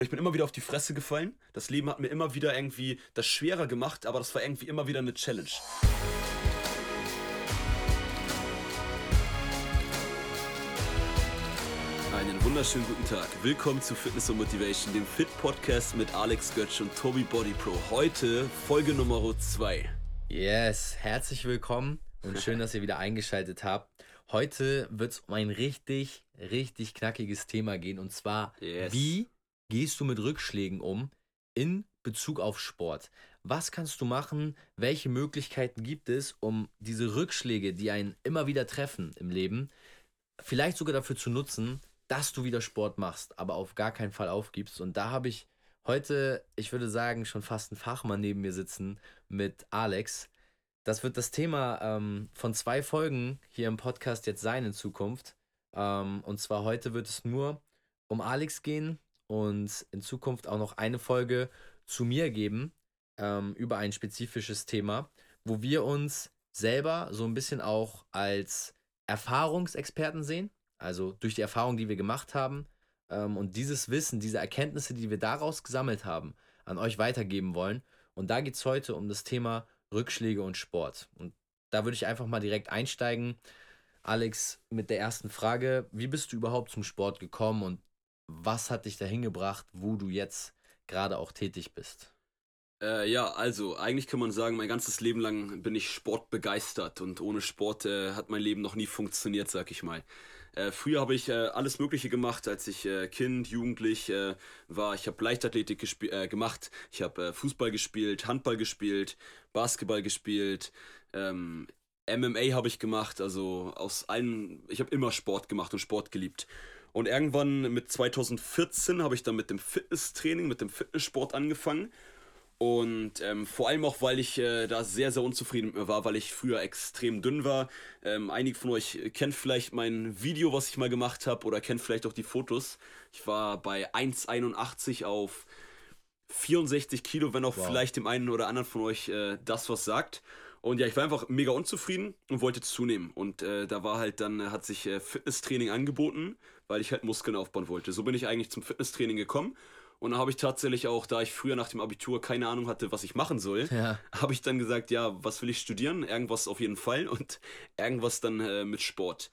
Ich bin immer wieder auf die Fresse gefallen. Das Leben hat mir immer wieder irgendwie das schwerer gemacht, aber das war irgendwie immer wieder eine Challenge. Einen wunderschönen guten Tag. Willkommen zu Fitness und Motivation, dem Fit Podcast mit Alex Götz und Tobi Body Pro. Heute Folge Nummer 2. Yes, herzlich willkommen und schön, dass ihr wieder eingeschaltet habt. Heute wird es um ein richtig, richtig knackiges Thema gehen und zwar, yes. wie gehst du mit Rückschlägen um in Bezug auf Sport? Was kannst du machen? Welche Möglichkeiten gibt es, um diese Rückschläge, die einen immer wieder treffen im Leben, vielleicht sogar dafür zu nutzen, dass du wieder Sport machst, aber auf gar keinen Fall aufgibst? Und da habe ich heute, ich würde sagen, schon fast einen Fachmann neben mir sitzen mit Alex. Das wird das Thema ähm, von zwei Folgen hier im Podcast jetzt sein in Zukunft. Ähm, und zwar heute wird es nur um Alex gehen, und in Zukunft auch noch eine Folge zu mir geben ähm, über ein spezifisches Thema, wo wir uns selber so ein bisschen auch als Erfahrungsexperten sehen, also durch die Erfahrung, die wir gemacht haben ähm, und dieses Wissen, diese Erkenntnisse, die wir daraus gesammelt haben, an euch weitergeben wollen. Und da geht es heute um das Thema Rückschläge und Sport. Und da würde ich einfach mal direkt einsteigen. Alex, mit der ersten Frage, wie bist du überhaupt zum Sport gekommen und was hat dich dahin gebracht, wo du jetzt gerade auch tätig bist? Äh, ja, also eigentlich kann man sagen, mein ganzes Leben lang bin ich sportbegeistert und ohne Sport äh, hat mein Leben noch nie funktioniert, sag ich mal. Äh, früher habe ich äh, alles Mögliche gemacht, als ich äh, Kind, Jugendlich äh, war. Ich habe Leichtathletik gemacht, ich habe Fußball gespielt, Handball gespielt, Basketball gespielt, ähm, MMA habe ich gemacht. Also aus allen, ich habe immer Sport gemacht und Sport geliebt. Und irgendwann mit 2014 habe ich dann mit dem Fitnesstraining, mit dem Fitnesssport angefangen. Und ähm, vor allem auch, weil ich äh, da sehr, sehr unzufrieden mit mir war, weil ich früher extrem dünn war. Ähm, einige von euch kennt vielleicht mein Video, was ich mal gemacht habe, oder kennt vielleicht auch die Fotos. Ich war bei 1,81 auf 64 Kilo, wenn auch wow. vielleicht dem einen oder anderen von euch äh, das was sagt. Und ja, ich war einfach mega unzufrieden und wollte zunehmen. Und äh, da war halt dann, hat sich äh, Fitnesstraining angeboten, weil ich halt Muskeln aufbauen wollte. So bin ich eigentlich zum Fitnesstraining gekommen. Und dann habe ich tatsächlich auch, da ich früher nach dem Abitur keine Ahnung hatte, was ich machen soll, ja. habe ich dann gesagt, ja, was will ich studieren? Irgendwas auf jeden Fall und irgendwas dann äh, mit Sport.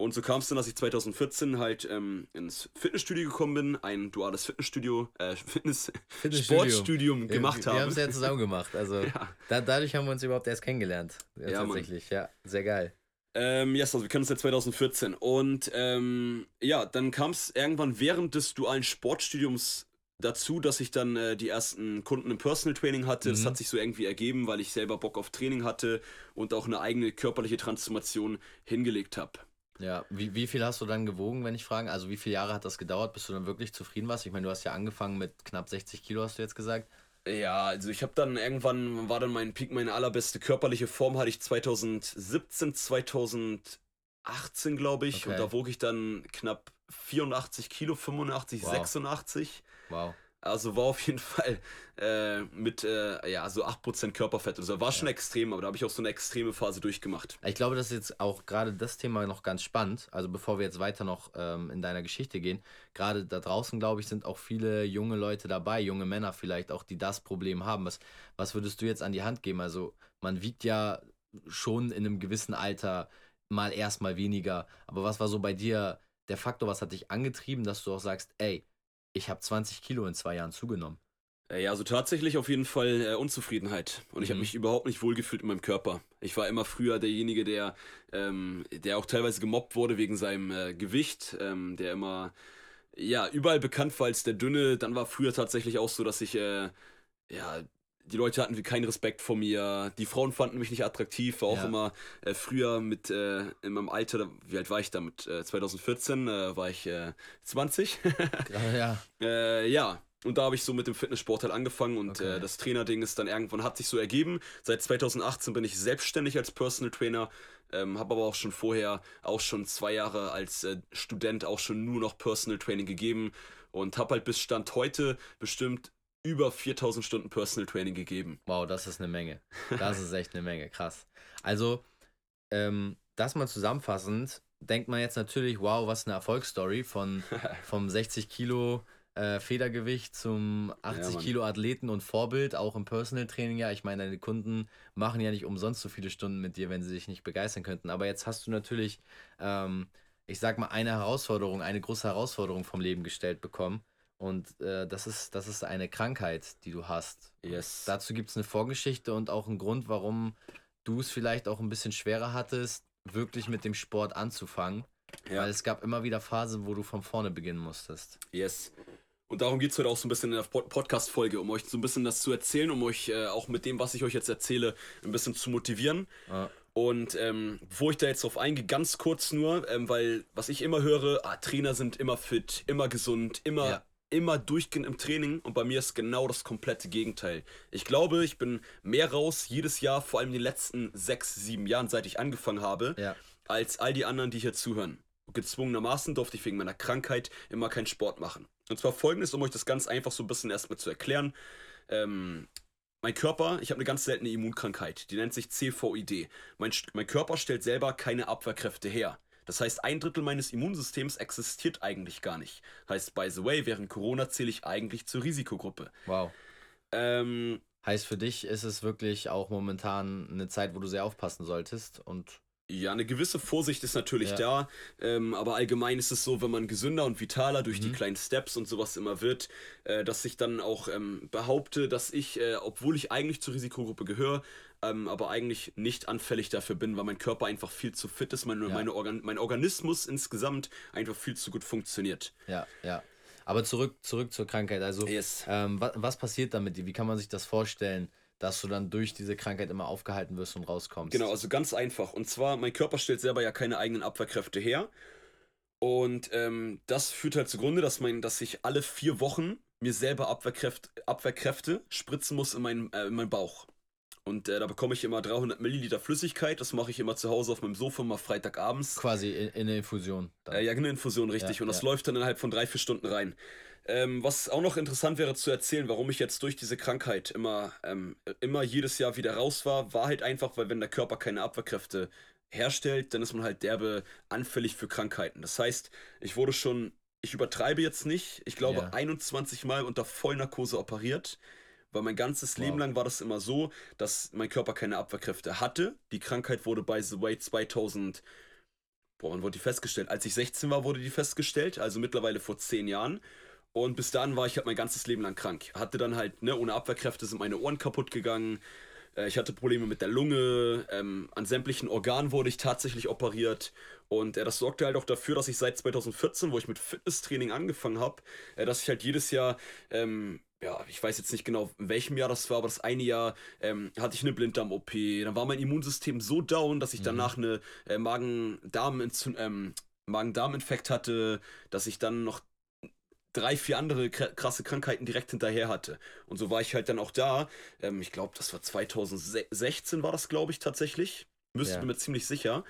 Und so kam es dann, dass ich 2014 halt ähm, ins Fitnessstudio gekommen bin, ein duales Fitnessstudio, äh, Fitness, Sportstudium gemacht habe. Wir haben es ja zusammen gemacht. Also ja. da, dadurch haben wir uns überhaupt erst kennengelernt. Ja, tatsächlich, Mann. ja, sehr geil. Ähm, yes, also wir kennen uns seit 2014. Und ähm, ja, dann kam es irgendwann während des dualen Sportstudiums dazu, dass ich dann äh, die ersten Kunden im Personal Training hatte. Mhm. Das hat sich so irgendwie ergeben, weil ich selber Bock auf Training hatte und auch eine eigene körperliche Transformation hingelegt habe. Ja, wie, wie viel hast du dann gewogen, wenn ich frage? Also wie viele Jahre hat das gedauert, bis du dann wirklich zufrieden warst? Ich meine, du hast ja angefangen mit knapp 60 Kilo, hast du jetzt gesagt. Ja, also ich habe dann irgendwann, war dann mein Peak, meine allerbeste körperliche Form hatte ich 2017, 2018 glaube ich. Okay. Und da wog ich dann knapp 84 Kilo, 85, wow. 86. Wow. Also war auf jeden Fall äh, mit äh, ja, so 8% Körperfett. Also war schon ja. extrem, aber da habe ich auch so eine extreme Phase durchgemacht. Ich glaube, das ist jetzt auch gerade das Thema noch ganz spannend. Also bevor wir jetzt weiter noch ähm, in deiner Geschichte gehen, gerade da draußen, glaube ich, sind auch viele junge Leute dabei, junge Männer vielleicht auch, die das Problem haben. Was, was würdest du jetzt an die Hand geben? Also man wiegt ja schon in einem gewissen Alter mal erstmal weniger. Aber was war so bei dir der Faktor, was hat dich angetrieben, dass du auch sagst, ey, ich habe 20 Kilo in zwei Jahren zugenommen. Äh, ja, also tatsächlich auf jeden Fall äh, Unzufriedenheit. Und mhm. ich habe mich überhaupt nicht wohlgefühlt in meinem Körper. Ich war immer früher derjenige, der, ähm, der auch teilweise gemobbt wurde wegen seinem äh, Gewicht, ähm, der immer ja, überall bekannt war als der Dünne. Dann war früher tatsächlich auch so, dass ich äh, ja, die Leute hatten keinen Respekt vor mir. Die Frauen fanden mich nicht attraktiv. War auch ja. immer äh, früher mit äh, in meinem Alter, wie alt war ich da? Mit äh, 2014 äh, war ich 20. Äh, ja. Äh, ja. Und da habe ich so mit dem Fitnesssport halt angefangen und okay. das Trainerding ist dann irgendwann hat sich so ergeben. Seit 2018 bin ich selbstständig als Personal Trainer, ähm, habe aber auch schon vorher, auch schon zwei Jahre als Student auch schon nur noch Personal Training gegeben und habe halt bis Stand heute bestimmt über 4000 Stunden Personal Training gegeben. Wow, das ist eine Menge. Das ist echt eine Menge, krass. Also, ähm, das mal zusammenfassend, denkt man jetzt natürlich, wow, was eine Erfolgsstory von vom 60 Kilo äh, Federgewicht zum 80 ja, Kilo Athleten und Vorbild, auch im Personal Training. Ja, ich meine, deine Kunden machen ja nicht umsonst so viele Stunden mit dir, wenn sie sich nicht begeistern könnten. Aber jetzt hast du natürlich, ähm, ich sag mal, eine Herausforderung, eine große Herausforderung vom Leben gestellt bekommen. Und äh, das, ist, das ist eine Krankheit, die du hast. Yes. dazu gibt es eine Vorgeschichte und auch einen Grund, warum du es vielleicht auch ein bisschen schwerer hattest, wirklich mit dem Sport anzufangen. Ja. Weil es gab immer wieder Phasen, wo du von vorne beginnen musstest. Yes. Und darum geht es heute auch so ein bisschen in der Podcast-Folge, um euch so ein bisschen das zu erzählen, um euch äh, auch mit dem, was ich euch jetzt erzähle, ein bisschen zu motivieren. Ja. Und ähm, bevor ich da jetzt drauf eingehe, ganz kurz nur, ähm, weil was ich immer höre, ah, Trainer sind immer fit, immer gesund, immer, ja. Immer durchgehend im Training und bei mir ist genau das komplette Gegenteil. Ich glaube, ich bin mehr raus jedes Jahr, vor allem in den letzten sechs, sieben Jahren, seit ich angefangen habe, ja. als all die anderen, die hier zuhören. Gezwungenermaßen durfte ich wegen meiner Krankheit immer keinen Sport machen. Und zwar folgendes, um euch das ganz einfach so ein bisschen erstmal zu erklären. Ähm, mein Körper, ich habe eine ganz seltene Immunkrankheit, die nennt sich CVID. Mein, mein Körper stellt selber keine Abwehrkräfte her. Das heißt, ein Drittel meines Immunsystems existiert eigentlich gar nicht. Heißt, by the way, während Corona zähle ich eigentlich zur Risikogruppe. Wow. Ähm, heißt, für dich ist es wirklich auch momentan eine Zeit, wo du sehr aufpassen solltest und ja, eine gewisse Vorsicht ist natürlich ja. da, ähm, aber allgemein ist es so, wenn man gesünder und vitaler durch mhm. die kleinen Steps und sowas immer wird, äh, dass ich dann auch ähm, behaupte, dass ich, äh, obwohl ich eigentlich zur Risikogruppe gehöre, ähm, aber eigentlich nicht anfällig dafür bin, weil mein Körper einfach viel zu fit ist, meine, ja. meine Organ mein Organismus insgesamt einfach viel zu gut funktioniert. Ja, ja. Aber zurück, zurück zur Krankheit. Also, yes. Ähm, was, was passiert damit? Wie kann man sich das vorstellen? Dass du dann durch diese Krankheit immer aufgehalten wirst und rauskommst. Genau, also ganz einfach. Und zwar, mein Körper stellt selber ja keine eigenen Abwehrkräfte her. Und ähm, das führt halt zugrunde, dass, mein, dass ich alle vier Wochen mir selber Abwehrkräfte, Abwehrkräfte spritzen muss in meinen, äh, in meinen Bauch. Und äh, da bekomme ich immer 300 Milliliter Flüssigkeit. Das mache ich immer zu Hause auf meinem Sofa, mal Freitagabends. Quasi in, in eine Infusion. Äh, ja, in eine Infusion, richtig. Ja, und das ja. läuft dann innerhalb von drei, vier Stunden rein. Ähm, was auch noch interessant wäre zu erzählen, warum ich jetzt durch diese Krankheit immer, ähm, immer jedes Jahr wieder raus war, war halt einfach, weil wenn der Körper keine Abwehrkräfte herstellt, dann ist man halt derbe anfällig für Krankheiten. Das heißt, ich wurde schon, ich übertreibe jetzt nicht, ich glaube ja. 21 Mal unter Vollnarkose operiert. Weil mein ganzes wow. Leben lang war das immer so, dass mein Körper keine Abwehrkräfte hatte. Die Krankheit wurde by the way 2000, boah, wann wurde die festgestellt? Als ich 16 war, wurde die festgestellt, also mittlerweile vor 10 Jahren. Und bis dahin war ich halt mein ganzes Leben lang krank. Hatte dann halt, ne, ohne Abwehrkräfte sind meine Ohren kaputt gegangen. Äh, ich hatte Probleme mit der Lunge. Ähm, an sämtlichen Organen wurde ich tatsächlich operiert. Und äh, das sorgte halt auch dafür, dass ich seit 2014, wo ich mit Fitnesstraining angefangen habe, äh, dass ich halt jedes Jahr, ähm, ja, ich weiß jetzt nicht genau, in welchem Jahr das war, aber das eine Jahr ähm, hatte ich eine Blinddarm-OP. Dann war mein Immunsystem so down, dass ich mhm. danach eine äh, Magen-Darm-Infekt ähm, Magen hatte, dass ich dann noch drei, vier andere krasse Krankheiten direkt hinterher hatte. Und so war ich halt dann auch da. Ähm, ich glaube, das war 2016 war das, glaube ich, tatsächlich. Müsste ja. mir ziemlich sicher.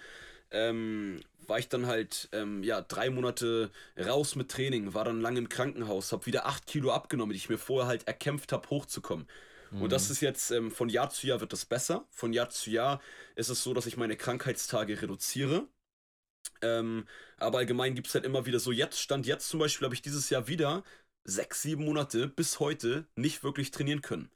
Ähm, war ich dann halt, ähm, ja, drei Monate raus mit Training, war dann lange im Krankenhaus, habe wieder acht Kilo abgenommen, die ich mir vorher halt erkämpft habe, hochzukommen. Mhm. Und das mhm. ist jetzt, ähm, von Jahr zu Jahr wird das besser. Von Jahr zu Jahr ist es so, dass ich meine Krankheitstage reduziere. Ähm, aber allgemein gibt es halt immer wieder so, jetzt stand jetzt zum Beispiel, habe ich dieses Jahr wieder sechs, sieben Monate bis heute nicht wirklich trainieren können.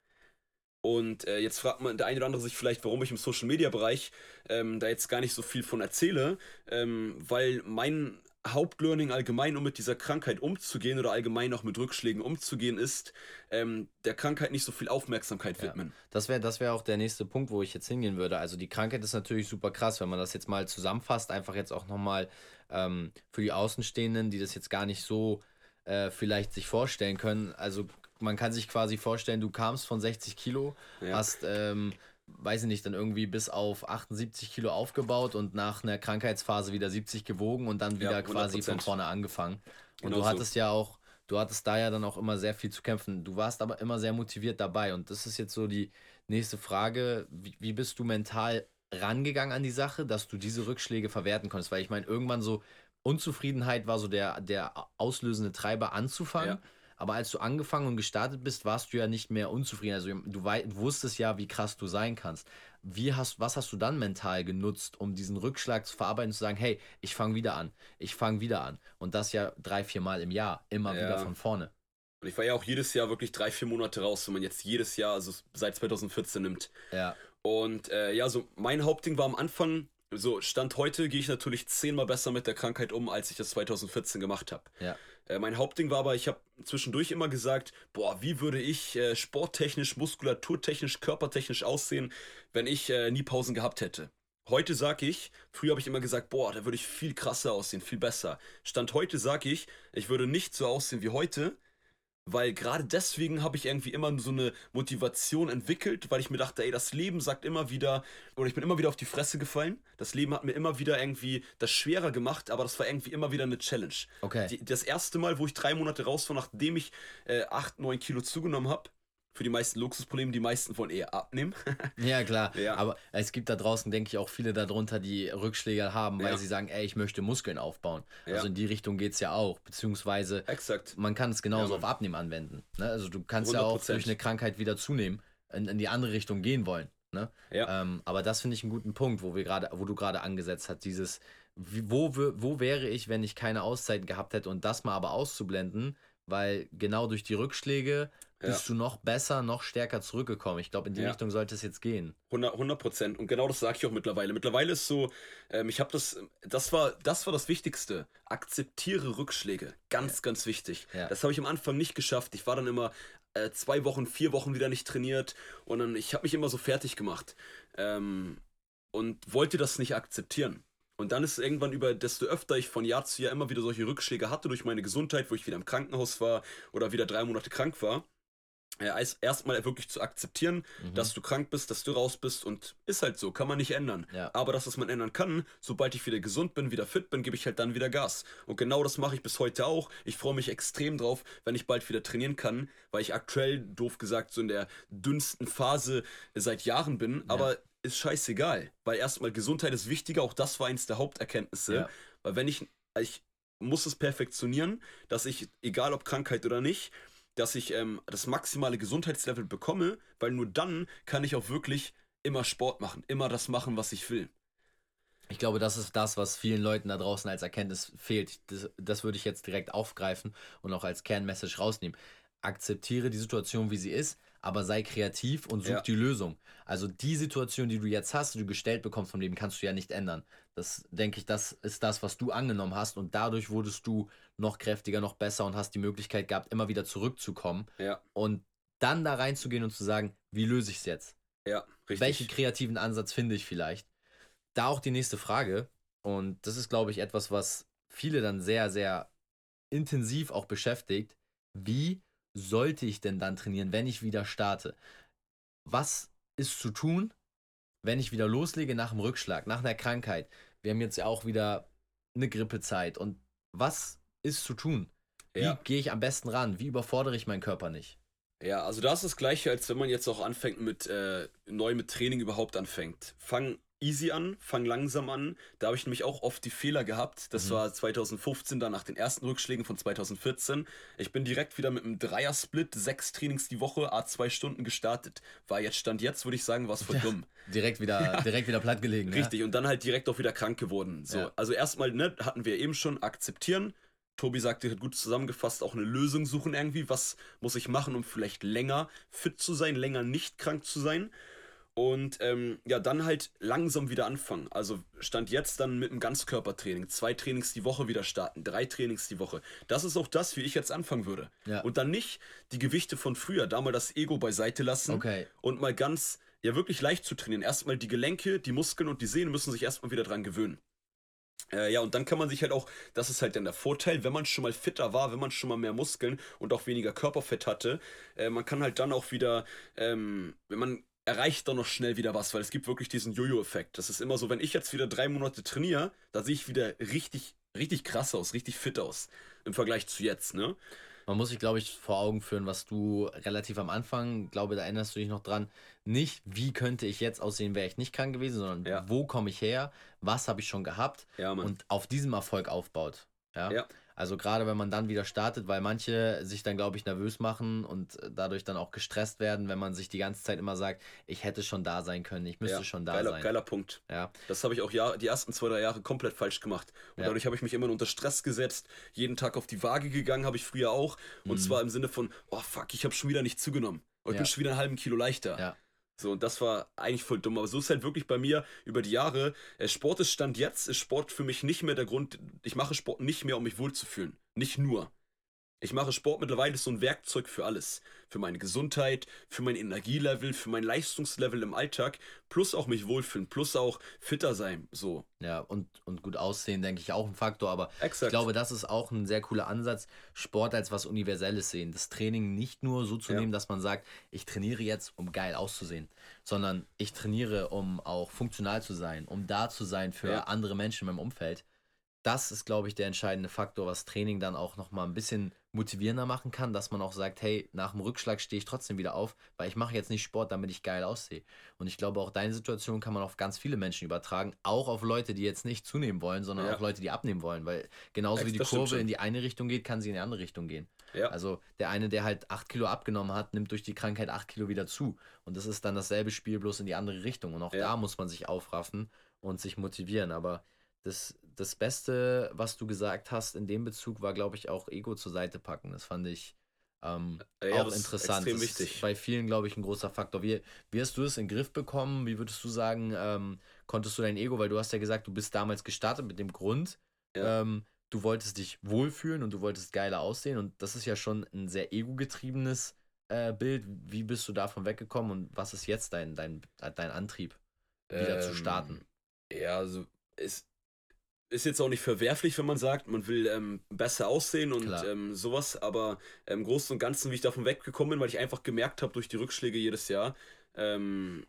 Und äh, jetzt fragt man der eine oder andere sich vielleicht, warum ich im Social Media Bereich ähm, da jetzt gar nicht so viel von erzähle, ähm, weil mein Hauptlearning allgemein, um mit dieser Krankheit umzugehen oder allgemein auch mit Rückschlägen umzugehen, ist, ähm, der Krankheit nicht so viel Aufmerksamkeit widmen. Ja, das wäre das wär auch der nächste Punkt, wo ich jetzt hingehen würde. Also die Krankheit ist natürlich super krass, wenn man das jetzt mal zusammenfasst, einfach jetzt auch nochmal ähm, für die Außenstehenden, die das jetzt gar nicht so äh, vielleicht sich vorstellen können. Also man kann sich quasi vorstellen, du kamst von 60 Kilo, ja. hast ähm, weiß ich nicht, dann irgendwie bis auf 78 Kilo aufgebaut und nach einer Krankheitsphase wieder 70 gewogen und dann wieder ja, quasi von vorne angefangen. Und genau du hattest so. ja auch, du hattest da ja dann auch immer sehr viel zu kämpfen. Du warst aber immer sehr motiviert dabei. Und das ist jetzt so die nächste Frage. Wie, wie bist du mental rangegangen an die Sache, dass du diese Rückschläge verwerten konntest? Weil ich meine, irgendwann so Unzufriedenheit war so der, der auslösende Treiber anzufangen. Ja. Aber als du angefangen und gestartet bist, warst du ja nicht mehr unzufrieden. Also du, wusstest ja, wie krass du sein kannst. Wie hast, was hast du dann mental genutzt, um diesen Rückschlag zu verarbeiten und zu sagen, hey, ich fange wieder an, ich fange wieder an. Und das ja drei, vier Mal im Jahr, immer ja. wieder von vorne. Und ich war ja auch jedes Jahr wirklich drei, vier Monate raus, wenn man jetzt jedes Jahr, also seit 2014 nimmt. Ja. Und äh, ja, so mein Hauptding war am Anfang, so Stand heute gehe ich natürlich zehnmal besser mit der Krankheit um, als ich das 2014 gemacht habe. Ja. Äh, mein Hauptding war aber, ich habe zwischendurch immer gesagt, boah, wie würde ich äh, sporttechnisch, muskulaturtechnisch, körpertechnisch aussehen, wenn ich äh, nie Pausen gehabt hätte. Heute sage ich, früher habe ich immer gesagt, boah, da würde ich viel krasser aussehen, viel besser. Stand heute sage ich, ich würde nicht so aussehen wie heute, weil gerade deswegen habe ich irgendwie immer so eine Motivation entwickelt, weil ich mir dachte, ey, das Leben sagt immer wieder, oder ich bin immer wieder auf die Fresse gefallen. Das Leben hat mir immer wieder irgendwie das schwerer gemacht, aber das war irgendwie immer wieder eine Challenge. Okay. Die, das erste Mal, wo ich drei Monate raus war, nachdem ich äh, 8, 9 Kilo zugenommen habe, für die meisten Luxusprobleme, die meisten wollen eher abnehmen. ja, klar. Ja. Aber es gibt da draußen, denke ich, auch viele darunter, die Rückschläge haben, weil Ja. sie sagen, ey, ich möchte Muskeln aufbauen. Ja. Also in die Richtung geht es ja auch. Beziehungsweise Exakt. man kann es genauso auf. Abnehmen anwenden. Ne? Also du kannst ja auch 100%. durch eine Krankheit wieder zunehmen, in, in die andere Richtung gehen wollen. Ne? Ja. Ähm, aber das finde ich einen guten Punkt, wo wir gerade, wo du gerade angesetzt hast, dieses, wo, wo wäre ich, wenn ich keine Auszeiten gehabt hätte und das mal aber auszublenden, weil genau durch die Rückschläge Ja. bist du noch besser, noch stärker zurückgekommen. Ich glaube, in die Ja. Richtung sollte es jetzt gehen. 100 Prozent. Und genau das sage ich auch mittlerweile. Mittlerweile ist so, ähm, ich habe das, das war, das war das Wichtigste. Akzeptiere Rückschläge. Ganz, ganz wichtig. Ja. Das habe ich am Anfang nicht geschafft. Ich war dann immer äh, zwei Wochen, vier Wochen wieder nicht trainiert und dann, ich habe mich immer so fertig gemacht ähm, und wollte das nicht akzeptieren. Und dann ist irgendwann über, desto öfter ich von Jahr zu Jahr immer wieder solche Rückschläge hatte durch meine Gesundheit, wo ich wieder im Krankenhaus war oder wieder drei Monate krank war, äh, erst- erstmal wirklich zu akzeptieren, Mhm. dass du krank bist, dass du raus bist und ist halt so, kann man nicht ändern. Ja. Aber das, was man ändern kann, sobald ich wieder gesund bin, wieder fit bin, gebe ich halt dann wieder Gas. Und genau das mache ich bis heute auch. Ich freue mich extrem drauf, wenn ich bald wieder trainieren kann, weil ich aktuell, doof gesagt, so in der dünnsten Phase seit Jahren bin, aber ist scheißegal, weil erstmal Gesundheit ist wichtiger, auch das war eins der Haupterkenntnisse, Ja. weil wenn ich, ich muss es perfektionieren, dass ich, egal ob Krankheit oder nicht, dass ich ähm, das maximale Gesundheitslevel bekomme, weil nur dann kann ich auch wirklich immer Sport machen, immer das machen, was ich will. Ich glaube, das ist das, was vielen Leuten da draußen als Erkenntnis fehlt. Das, das würde ich jetzt direkt aufgreifen und auch als Kernmessage rausnehmen. Akzeptiere die Situation, wie sie ist, aber sei kreativ und such Ja. die Lösung. Also die Situation, die du jetzt hast, die du gestellt bekommst vom Leben, kannst du ja nicht ändern. Das denke ich, das ist das, was du angenommen hast und dadurch wurdest du noch kräftiger, noch besser und hast die Möglichkeit gehabt, immer wieder zurückzukommen Ja, und dann da reinzugehen und zu sagen, wie löse ich es jetzt? ja, richtig. Welchen kreativen Ansatz finde ich vielleicht? Da auch die nächste Frage. Und das ist, glaube ich, etwas, was viele dann sehr, sehr intensiv auch beschäftigt. Wie sollte ich denn dann trainieren, wenn ich wieder starte? Was ist zu tun, wenn ich wieder loslege nach dem Rückschlag, nach einer Krankheit? Wir haben jetzt ja auch wieder eine Grippezeit. Und was ist zu tun? Wie Ja. gehe ich am besten ran? Wie überfordere ich meinen Körper nicht? Ja, also da ist das gleiche, als wenn man jetzt auch anfängt mit äh, neu mit Training überhaupt anfängt. Fang easy an, fang langsam an. Da habe ich nämlich auch oft die Fehler gehabt. Das Mhm. war 2015, dann nach den ersten Rückschlägen von 2014. Ich bin direkt wieder mit einem Dreier-Split, sechs Trainings die Woche, a zwei Stunden gestartet. War jetzt Stand jetzt, würde ich sagen, was voll Ja. dumm. Direkt wieder, direkt wieder platt gelegen. ja? Richtig, und dann halt direkt auch wieder krank geworden. So, Ja. also erstmal, ne, hatten wir eben schon akzeptieren. Tobi sagte, hat gut zusammengefasst, auch eine Lösung suchen irgendwie. Was muss ich machen, um vielleicht länger fit zu sein, länger nicht krank zu sein? Und ähm, ja, dann halt langsam wieder anfangen. Also stand jetzt dann mit einem Ganzkörpertraining. Zwei Trainings die Woche wieder starten, drei Trainings die Woche. Das ist auch das, wie ich jetzt anfangen würde. Ja. Und dann nicht die Gewichte von früher, da mal das Ego beiseite lassen Okay. und mal ganz, ja wirklich leicht zu trainieren. Erstmal die Gelenke, die Muskeln und die Sehnen müssen sich erstmal wieder dran gewöhnen. Äh, ja, und dann kann man sich halt auch, das ist halt dann der Vorteil, wenn man schon mal fitter war, wenn man schon mal mehr Muskeln und auch weniger Körperfett hatte, äh, man kann halt dann auch wieder, ähm, wenn man erreicht dann noch schnell wieder was, weil es gibt wirklich diesen Jojo-Effekt. Das ist immer so, wenn ich jetzt wieder drei Monate trainiere, da sehe ich wieder richtig, richtig krass aus, richtig fit aus im Vergleich zu jetzt, ne? Man muss sich, glaube ich, vor Augen führen, was du relativ am Anfang, glaube, da erinnerst du dich noch dran, nicht, wie könnte ich jetzt aussehen, wäre ich nicht krank gewesen, sondern Ja. wo komme ich her, was habe ich schon gehabt Ja, und auf diesem Erfolg aufbaut. Ja? Ja. Also gerade wenn man dann wieder startet, weil manche sich dann, glaube ich, nervös machen und dadurch dann auch gestresst werden, wenn man sich die ganze Zeit immer sagt, ich hätte schon da sein können, ich müsste ja, schon da geiler, sein. Geiler Punkt. Ja. Das habe ich auch Jahr, die ersten zwei, drei Jahre komplett falsch gemacht. Und ja. dadurch habe ich mich immer unter Stress gesetzt, jeden Tag auf die Waage gegangen, habe ich früher auch. Und mhm. zwar im Sinne von, oh fuck, ich habe schon wieder nicht zugenommen. Ich ja. bin schon wieder einen halben Kilo leichter. Ja. So, und das war eigentlich voll dumm. Aber so ist halt wirklich bei mir über die Jahre. Äh, Sport ist Stand jetzt, ist Sport für mich nicht mehr der Grund. Ich mache Sport nicht mehr, um mich wohlzufühlen. Nicht nur. Ich mache Sport mittlerweile so ein Werkzeug für alles. Für meine Gesundheit, für mein Energielevel, für mein Leistungslevel im Alltag, plus auch mich wohlfühlen, plus auch fitter sein. So. Ja, und, und gut aussehen, denke ich, auch ein Faktor. Aber Exakt. ich glaube, das ist auch ein sehr cooler Ansatz, Sport als was Universelles sehen. Das Training nicht nur so zu ja. nehmen, dass man sagt, ich trainiere jetzt, um geil auszusehen, sondern ich trainiere, um auch funktional zu sein, um da zu sein für ja. andere Menschen in meinem Umfeld das ist, glaube ich, der entscheidende Faktor, was Training dann auch nochmal ein bisschen motivierender machen kann, dass man auch sagt, hey, nach dem Rückschlag stehe ich trotzdem wieder auf, weil ich mache jetzt nicht Sport, damit ich geil aussehe. Und ich glaube, auch deine Situation kann man auf ganz viele Menschen übertragen, auch auf Leute, die jetzt nicht zunehmen wollen, sondern ja. auch Leute, die abnehmen wollen, weil genauso Echt, wie die Kurve in die eine Richtung geht, kann sie in die andere Richtung gehen. Ja. Also der eine, der halt 8 Kilo abgenommen hat, nimmt durch die Krankheit 8 Kilo wieder zu. Und das ist dann dasselbe Spiel, bloß in die andere Richtung. Und auch ja. da muss man sich aufraffen und sich motivieren. Aber das, das Beste, was du gesagt hast in dem Bezug, war, glaube ich, auch Ego zur Seite packen. Das fand ich ähm, ja, auch interessant. Extrem das wichtig. ist bei vielen, glaube ich, ein großer Faktor. Wie, wie hast du es in den Griff bekommen? Wie würdest du sagen, ähm, konntest du dein Ego, weil du hast ja gesagt, du bist damals gestartet mit dem Grund, ja. ähm, du wolltest dich wohlfühlen und du wolltest geiler aussehen und das ist ja schon ein sehr ego-getriebenes äh, Bild. Wie bist du davon weggekommen und was ist jetzt dein, dein, dein Antrieb, wieder zu starten? Ähm, ja, also es, ist jetzt auch nicht verwerflich, wenn man sagt, man will ähm, besser aussehen und ähm, sowas, aber im ähm, Großen und Ganzen, wie ich davon weggekommen bin, weil ich einfach gemerkt habe durch die Rückschläge jedes Jahr, ähm,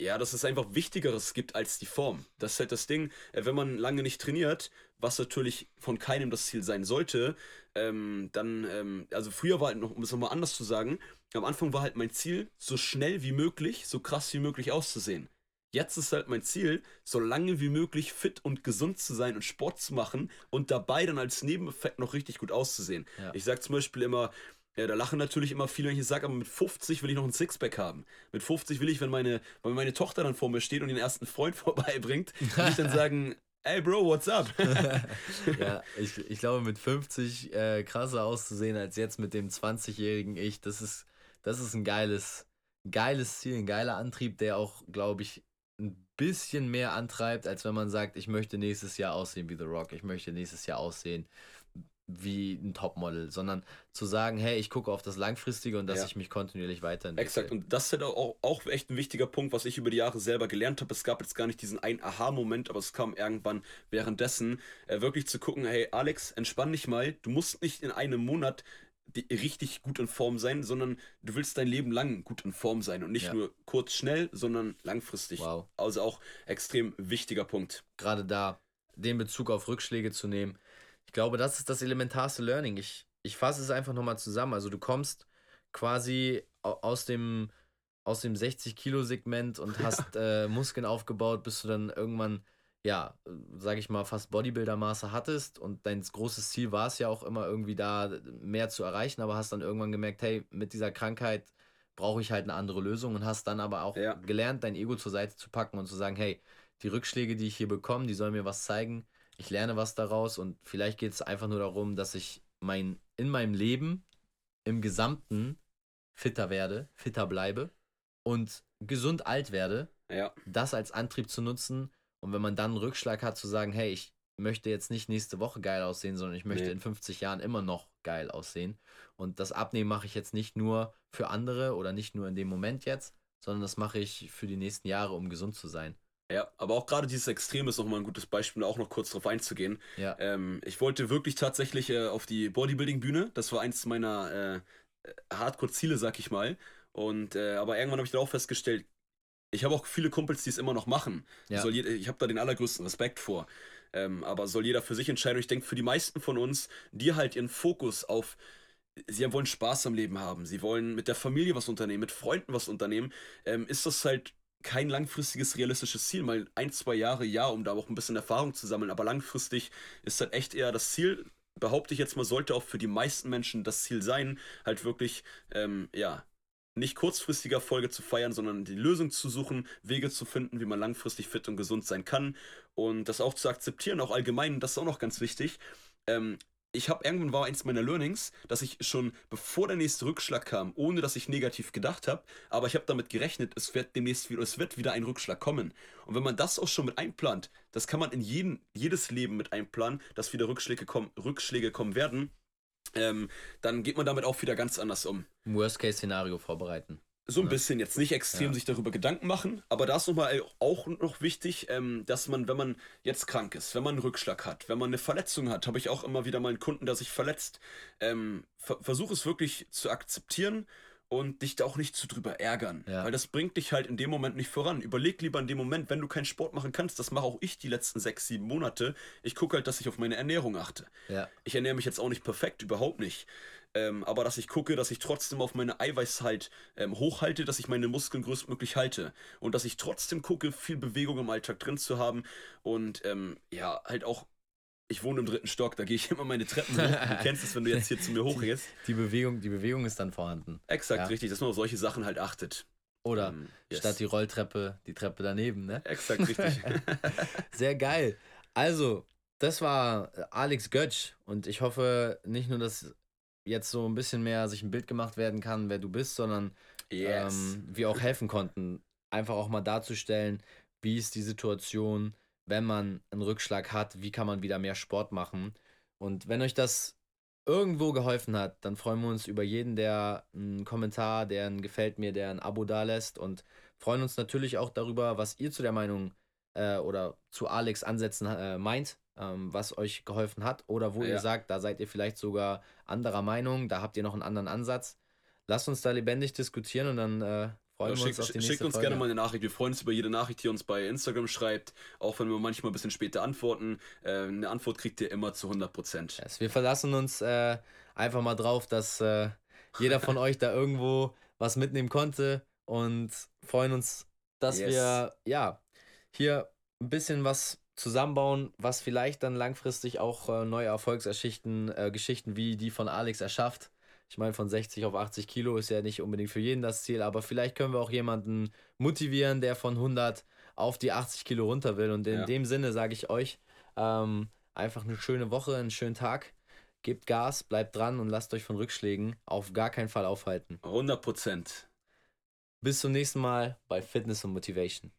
ja, dass es einfach Wichtigeres gibt als die Form. Das ist halt das Ding, äh, wenn man lange nicht trainiert, was natürlich von keinem das Ziel sein sollte, ähm, dann, ähm, also früher war halt noch, um es nochmal anders zu sagen, am Anfang war halt mein Ziel, so schnell wie möglich, so krass wie möglich auszusehen. Jetzt ist halt mein Ziel, so lange wie möglich fit und gesund zu sein und Sport zu machen und dabei dann als Nebeneffekt noch richtig gut auszusehen. Ja. Ich sag zum Beispiel immer, ja, da lachen natürlich immer viele, wenn ich sage, aber mit 50 will ich noch ein Sixpack haben. Mit 50 will ich, wenn meine, wenn meine Tochter dann vor mir steht und den ersten Freund vorbeibringt, will ich dann sagen, Ey Bro, what's up? ja, ich, ich glaube, mit 50 äh, krasser auszusehen als jetzt mit dem 20-jährigen Ich, das ist, das ist ein geiles, geiles Ziel, ein geiler Antrieb, der auch, glaube ich, ein bisschen mehr antreibt, als wenn man sagt, ich möchte nächstes Jahr aussehen wie The Rock, ich möchte nächstes Jahr aussehen wie ein Topmodel, sondern zu sagen, hey, ich gucke auf das Langfristige und dass ja. ich mich kontinuierlich weiterentwickle. Exakt, und das ist halt auch, auch echt ein wichtiger Punkt, was ich über die Jahre selber gelernt habe. Es gab jetzt gar nicht diesen einen Aha-Moment, aber es kam irgendwann währenddessen, äh, wirklich zu gucken, hey, Alex, entspann dich mal, du musst nicht in einem Monat richtig gut in Form sein, sondern du willst dein Leben lang gut in Form sein und nicht ja. nur kurz schnell, sondern langfristig. Wow. Also auch extrem wichtiger Punkt. Gerade da den Bezug auf Rückschläge zu nehmen. Ich glaube, das ist das elementarste Learning. Ich, ich fasse es einfach nochmal zusammen. Also du kommst quasi aus dem, aus dem 60-Kilo-Segment und hast ja. äh, Muskeln aufgebaut, bis du dann irgendwann ja, sage ich mal, fast Bodybuilder-Maße hattest und dein großes Ziel war es ja auch immer irgendwie da mehr zu erreichen, aber hast dann irgendwann gemerkt, hey, mit dieser Krankheit brauche ich halt eine andere Lösung und hast dann aber auch ja. gelernt, dein Ego zur Seite zu packen und zu sagen, hey, die Rückschläge, die ich hier bekomme, die sollen mir was zeigen, ich lerne was daraus und vielleicht geht es einfach nur darum, dass ich mein, in meinem Leben im Gesamten fitter werde, fitter bleibe und gesund alt werde, ja. das als Antrieb zu nutzen, und wenn man dann einen Rückschlag hat, zu sagen, hey, ich möchte jetzt nicht nächste Woche geil aussehen, sondern ich möchte nee. in 50 Jahren immer noch geil aussehen. Und das Abnehmen mache ich jetzt nicht nur für andere oder nicht nur in dem Moment jetzt, sondern das mache ich für die nächsten Jahre, um gesund zu sein. Ja, aber auch gerade dieses Extrem ist nochmal ein gutes Beispiel, auch noch kurz darauf einzugehen. Ja. Ähm, ich wollte wirklich tatsächlich äh, auf die Bodybuilding-Bühne. Das war eins meiner äh, Hardcore-Ziele, sag ich mal. Und äh, aber irgendwann habe ich dann auch festgestellt, ich habe auch viele Kumpels, die es immer noch machen. Ja. Jeder, ich habe da den allergrößten Respekt vor. Ähm, aber soll jeder für sich entscheiden. Und ich denke, für die meisten von uns, die halt ihren Fokus auf sie wollen Spaß am Leben haben, sie wollen mit der Familie was unternehmen, mit Freunden was unternehmen, ähm, ist das halt kein langfristiges realistisches Ziel, mal ein, zwei Jahre ja, um da auch ein bisschen Erfahrung zu sammeln, aber langfristig ist halt echt eher das Ziel, behaupte ich jetzt mal, sollte auch für die meisten Menschen das Ziel sein, halt wirklich, ähm, ja, nicht kurzfristiger Erfolge zu feiern, sondern die Lösung zu suchen, Wege zu finden, wie man langfristig fit und gesund sein kann und das auch zu akzeptieren, auch allgemein, das ist auch noch ganz wichtig. Ähm, ich habe irgendwann war eins meiner Learnings, dass ich schon bevor der nächste Rückschlag kam, ohne dass ich negativ gedacht habe, aber ich habe damit gerechnet, es wird demnächst wieder, es wird wieder ein Rückschlag kommen. Und wenn man das auch schon mit einplant, das kann man in jeden, jedes Leben mit einplanen, dass wieder Rückschläge kommen, Rückschläge kommen werden, ähm, dann geht man damit auch wieder ganz anders um. Worst-Case-Szenario vorbereiten. So ein bisschen, jetzt nicht extrem ja. sich darüber Gedanken machen, aber da ist nochmal auch noch wichtig, ähm, dass man, wenn man jetzt krank ist, wenn man einen Rückschlag hat, wenn man eine Verletzung hat, habe ich auch immer wieder mal einen Kunden, der sich verletzt, ähm, ver versuch es wirklich zu akzeptieren und dich da auch nicht zu drüber ärgern. Ja. Weil das bringt dich halt in dem Moment nicht voran. Überleg lieber in dem Moment, wenn du keinen Sport machen kannst, das mache auch ich die letzten sechs, sieben Monate. Ich gucke halt, dass ich auf meine Ernährung achte. Ja. Ich ernähre mich jetzt auch nicht perfekt, überhaupt nicht. Ähm, aber dass ich gucke, dass ich trotzdem auf meine Eiweiß halt ähm, hochhalte, dass ich meine Muskeln größtmöglich halte und dass ich trotzdem gucke, viel Bewegung im Alltag drin zu haben und ähm, ja, halt auch ich wohne im dritten Stock, da gehe ich immer meine Treppen hoch. Du kennst es, wenn du jetzt hier zu mir hochgehst. Die, die, Bewegung, die Bewegung ist dann vorhanden. Exakt, ja. richtig, dass man auf solche Sachen halt achtet. Oder um, ähm, yes. statt die Rolltreppe, die Treppe daneben, ne? Exakt, richtig. Sehr geil. Also, das war Alex Götsch und ich hoffe nicht nur, dass jetzt so ein bisschen mehr sich ein Bild gemacht werden kann, wer du bist, sondern yes. ähm, wir auch helfen konnten, einfach auch mal darzustellen, wie ist die Situation, wenn man einen Rückschlag hat, wie kann man wieder mehr Sport machen. Und wenn euch das irgendwo geholfen hat, dann freuen wir uns über jeden, der einen Kommentar, der ein Gefällt mir, der ein Abo da lässt und freuen uns natürlich auch darüber, was ihr zu der Meinung äh, oder zu Alex Ansätzen äh, meint ähm, was euch geholfen hat oder wo ja. ihr sagt, da seid ihr vielleicht sogar anderer Meinung, da habt ihr noch einen anderen Ansatz. Lasst uns da lebendig diskutieren und dann äh, freuen ja, wir uns nächste Schickt uns Folge. gerne mal eine Nachricht. Wir freuen uns über jede Nachricht, die ihr uns bei Instagram schreibt, auch wenn wir manchmal ein bisschen später antworten. Äh, eine Antwort kriegt ihr immer zu 100 Prozent. Yes, wir verlassen uns äh, einfach mal drauf, dass äh, jeder von euch da irgendwo was mitnehmen konnte und freuen uns, dass yes. wir ja hier ein bisschen was zusammenbauen, was vielleicht dann langfristig auch äh, neue Erfolgsgeschichten äh, Geschichten wie die von Alex erschafft. Ich meine, von 60 auf 80 Kilo ist ja nicht unbedingt für jeden das Ziel, aber vielleicht können wir auch jemanden motivieren, der von 100 auf die 80 Kilo runter will. Und in ja. dem Sinne sage ich euch, ähm, einfach eine schöne Woche, einen schönen Tag. Gebt Gas, bleibt dran und lasst euch von Rückschlägen auf gar keinen Fall aufhalten. 100 Prozent. Bis zum nächsten Mal bei Fitness und Motivation.